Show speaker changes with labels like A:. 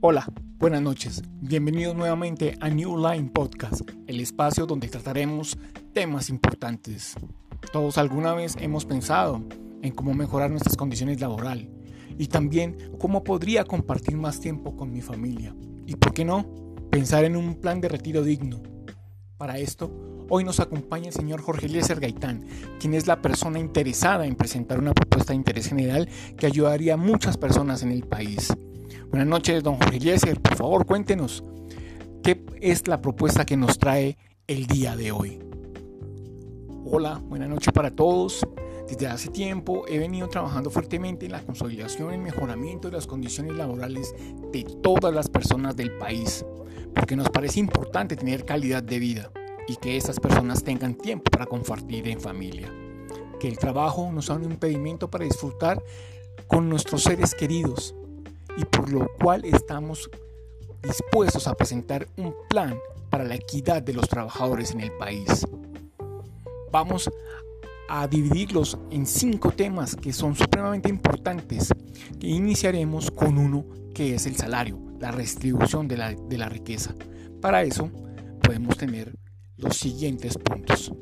A: Hola, buenas noches. Bienvenidos nuevamente a New Line Podcast, el espacio donde trataremos temas importantes. Todos alguna vez hemos pensado en cómo mejorar nuestras condiciones laborales y también cómo podría compartir más tiempo con mi familia. Y por qué no, pensar en un plan de retiro digno. Para esto, hoy nos acompaña el señor Jorge Eliezer Gaitán, quien es la persona interesada en presentar una propuesta de interés general que ayudaría a muchas personas en el país. Buenas noches, don Jorge Eliezer. Por favor, cuéntenos qué es la propuesta que nos trae el día de hoy. Hola, buenas noches para todos. Desde hace tiempo he venido trabajando fuertemente en la consolidación y mejoramiento de las condiciones laborales de todas las personas del país, porque nos parece importante tener calidad de vida y que esas personas tengan tiempo para compartir en familia. Que el trabajo no sea un impedimento para disfrutar con nuestros seres queridos, y por lo cual estamos dispuestos a presentar un plan para la equidad de los trabajadores en el país. Vamos a dividirlos en cinco temas que son supremamente importantes, que iniciaremos con uno que es el salario, la redistribución de la, de la riqueza. Para eso podemos tener los siguientes puntos.